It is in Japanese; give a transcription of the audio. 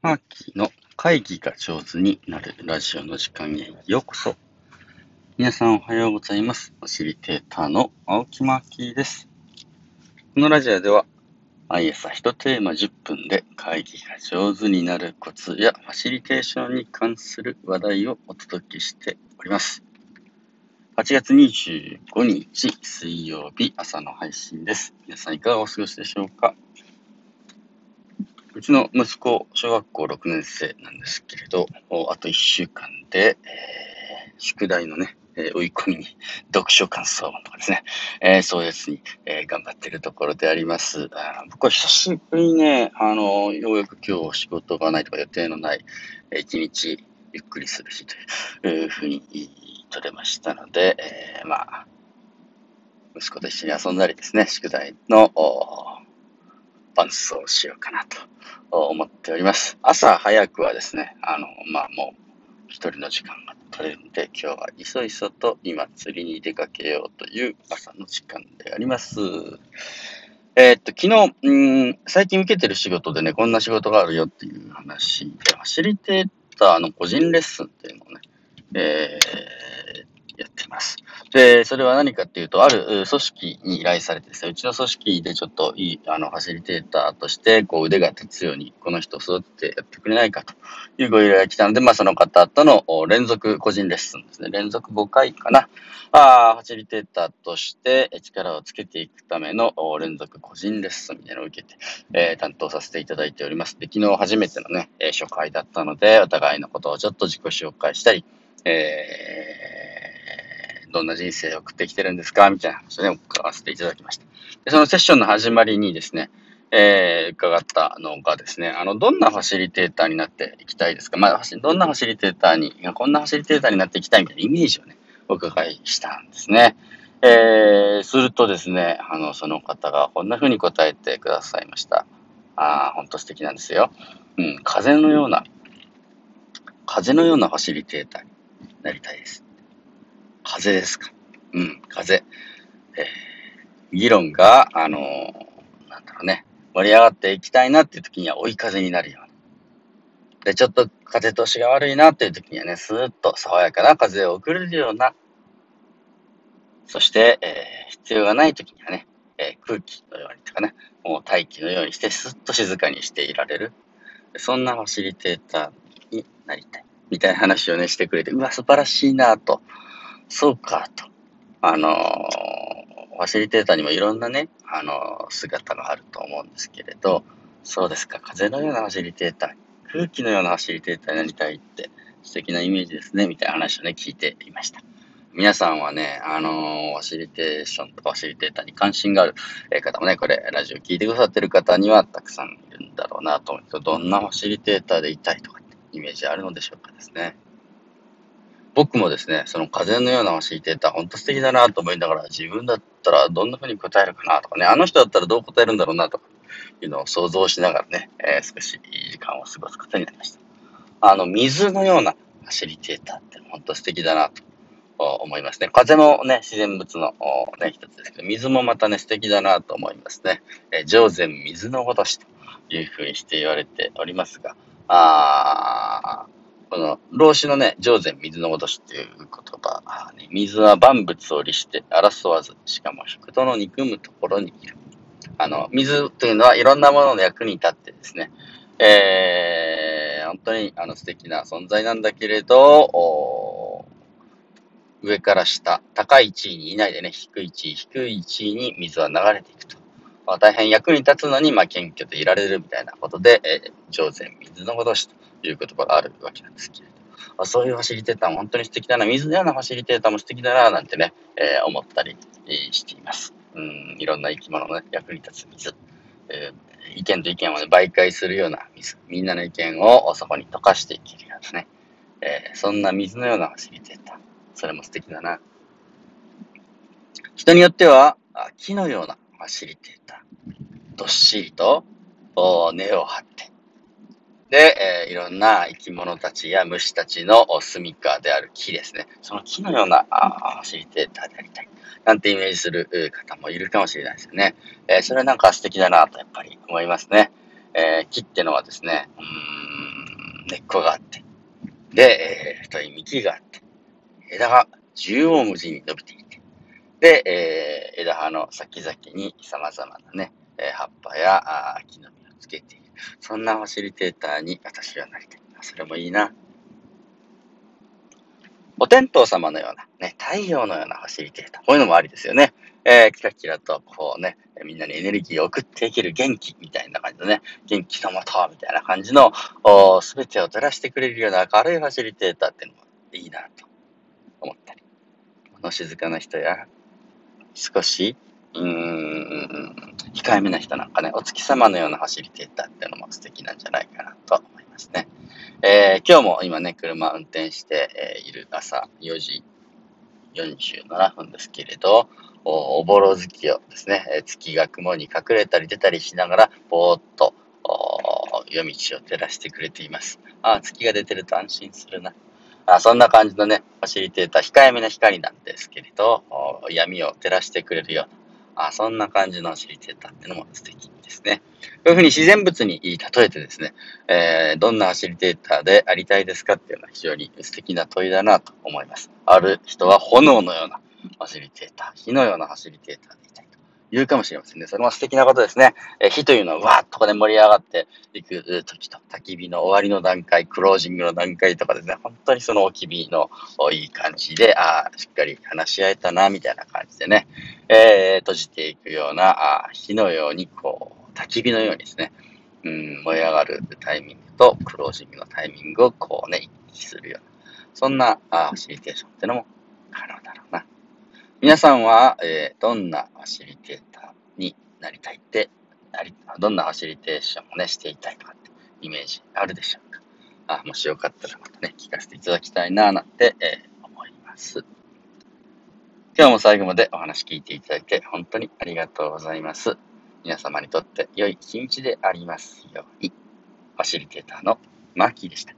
マーキーの会議が上手になるラジオの時間へようこそ。皆さんおはようございます。ファシリテーターの青木マーキーです。このラジオでは毎朝一テーマ10分で会議が上手になるコツやファシリテーションに関する話題をお届けしております。8月25日水曜日朝の配信です。皆さんいかがお過ごしでしょうか？うちの息子、小学校6年生なんですけれど、あと1週間で、えー、宿題のね、え、追い込みに、読書感想文とかですね、えー、そういうやつに、え頑張ってるところであります。あ僕は久しぶりにね、あの、ようやく今日仕事がないとか予定のない、え一日ゆっくりする日というふうに取れましたので、えまあ、息子と一緒に遊んだりですね、宿題の伴走しようかなと思っております。朝早くはですね、あの、まあ、もう一人の時間が取れるんで、今日はいそいそと今釣りに出かけようという朝の時間であります。えー、っと、昨日、うん、最近受けてる仕事でね、こんな仕事があるよっていう話で、ファシリテーターの個人レッスンっていうのをね、えー、で、それは何かっていうと、ある組織に依頼されてですね、うちの組織でちょっといい、あの、ファシリテーターとして、こう腕が立つように、この人を育ててやってくれないかというご依頼が来たので、まあその方との連続個人レッスンですね、連続5回かな、あファシリテーターとして力をつけていくための連続個人レッスンみたいなのを受けて、えー、担当させていただいております。で、昨日初めてのね、初回だったので、お互いのことをちょっと自己紹介したり、えーどんな人生を送ってきてるんですか？みたいな話をね、伺わせていただきました。で、そのセッションの始まりにですね、えー、伺ったのがですね、あの、どんなファシリテーターになっていきたいですか？まあ、どんなファシリテーターに、こんなファシリテーターになっていきたいみたいなイメージをね、お伺いしたんですね。えー、するとですね、あの、その方がこんな風に答えてくださいました。ああ、ほんと素敵なんですよ。うん、風のような、風のようなファシリテーターになりたいです。風ですか。うん、風。えー、議論が、あのー、なんだろうね、盛り上がっていきたいなっていう時には追い風になるように。で、ちょっと風通しが悪いなっていう時にはね、スーッと爽やかな風を送れるような、そして、えー、必要がない時にはね、えー、空気のようにとかね、もう大気のようにしてスッと静かにしていられる。そんなファシリテーターになりたい。みたいな話をね、してくれて、うわ、素晴らしいなとそうか、と。あのファシリテーターにもいろんなね、あの姿があると思うんですけれど、そうですか、風のようなファシリテーター、空気のようなファシリテーターになりたいって素敵なイメージですね、みたいな話をね、聞いていました。皆さんはね、あのー、ファシリテーションとかファシリテーターに関心がある方もね、これ、ラジオ聞いてくださってる方にはたくさんいるんだろうなと思うと、どんなファシリテーターでいたいとかってイメージあるのでしょうかですね。僕もですね、その風のような教えてた、本当素敵だなと思いながら、自分だったらどんな風に答えるかなとかね、あの人だったらどう答えるんだろうなとかいうのを想像しながらね、えー、少しいい時間を過ごすことになりました。あの、水のようなファシリテーターって本当素敵だなと思いますね。風もね、自然物のね、一つですけど、水もまたね、素敵だなと思いますね。えー、上善水のごとしというふうにして言われておりますが、あーこの、老子のね、上善水のごとしっていう言葉、水は万物を利して争わず、しかも人の憎むところにいる。あの、水というのはいろんなものの役に立ってですね、えー、本当にあの素敵な存在なんだけれど、上から下、高い地位にいないでね、低い地位、低い地位に水は流れていくと。まあ、大変役に立つのに、まあ、謙虚でいられるみたいなことで、えー、上善水のごとしという言葉があるわけなんですけれど、あそういうファシリテーターも本当に素敵だな、水のようなファシリテーターも素敵だな、なんてね、えー、思ったりしています。うん、いろんな生き物の、ね、役に立つ水。えー、意見と意見を、ね、媒介するような水。みんなの意見をそこに溶かしていけるようなね。えー、そんな水のようなファシリテーター。それも素敵だな。人によっては、木のようなファシリテーター。どっしりと根を張って、で、えー、いろんな生き物たちや虫たちの住処である木ですね。その木のようなあファシリテーターでありたい。なんてイメージする方もいるかもしれないですよね。えー、それはなんか素敵だなとやっぱり思いますね。えー、木ってのはですね、うー根っこがあって、で、えー、太い幹があって、枝が縦横無尽に伸びていて、で、え、枝葉の先々に様々なね、え、葉っぱや木の実をつけている。そんなファシリテーターに私はなりたい。それもいいな。お天道様のような、ね、太陽のようなファシリテーター。こういうのもありですよね。えー、キラキラと、こうね、みんなにエネルギーを送っていける元気みたいな感じのね、元気のもとみたいな感じの、すべてを照らしてくれるような明るいファシリテーターっていうのもいいなと思ったり。物静かな人や、少し、うーん、控えめな人なんかね、お月様のようなファシリテーターっていうのも素敵なんじゃないかなと思いますね。えー、今日も今ね、車運転して、え、いる朝4時47分ですけれど、おぼろ月をですね、月が雲に隠れたり出たりしながら、ぼーっと夜道を照らしてくれています。あ月が出てると安心するな。あそんな感じのね、ファシリテーター、控えめな光なんですけれど、闇を照らしてくれるような、あそんな感じのファシリテータってのも素敵ですね。こういうふうに自然物に例えてですね、えー、どんなファシリテーターでありたいですかっていうのは非常に素敵な問いだなと思います。ある人は炎のようなファシリテーター、火のようなファシリテーターで言うかもしれませんね。それも素敵なことですね。え火というのはわーっとこで盛り上がっていく時と、焚き火の終わりの段階、クロージングの段階とかですね、本当にその置き火のいい感じで、ああ、しっかり話し合えたな、みたいな感じでね、えー、閉じていくような、あ火のようにこう、焚き火のようにですね、うん、燃え上がるタイミングとクロージングのタイミングをこうね、一気するような、そんなあファシリテーションってのも可能だろうな。皆さんは、えー、どんなファシリテーターになりたいって、なりどんなファシリテーションをね、していたいとかってイメージあるでしょうかあもしよかったらまたね、聞かせていただきたいな、なんて、えー、思います。今日も最後までお話聞いていただいて本当にありがとうございます。皆様にとって良い一日でありますように。ファシリテーターのマーキーでした。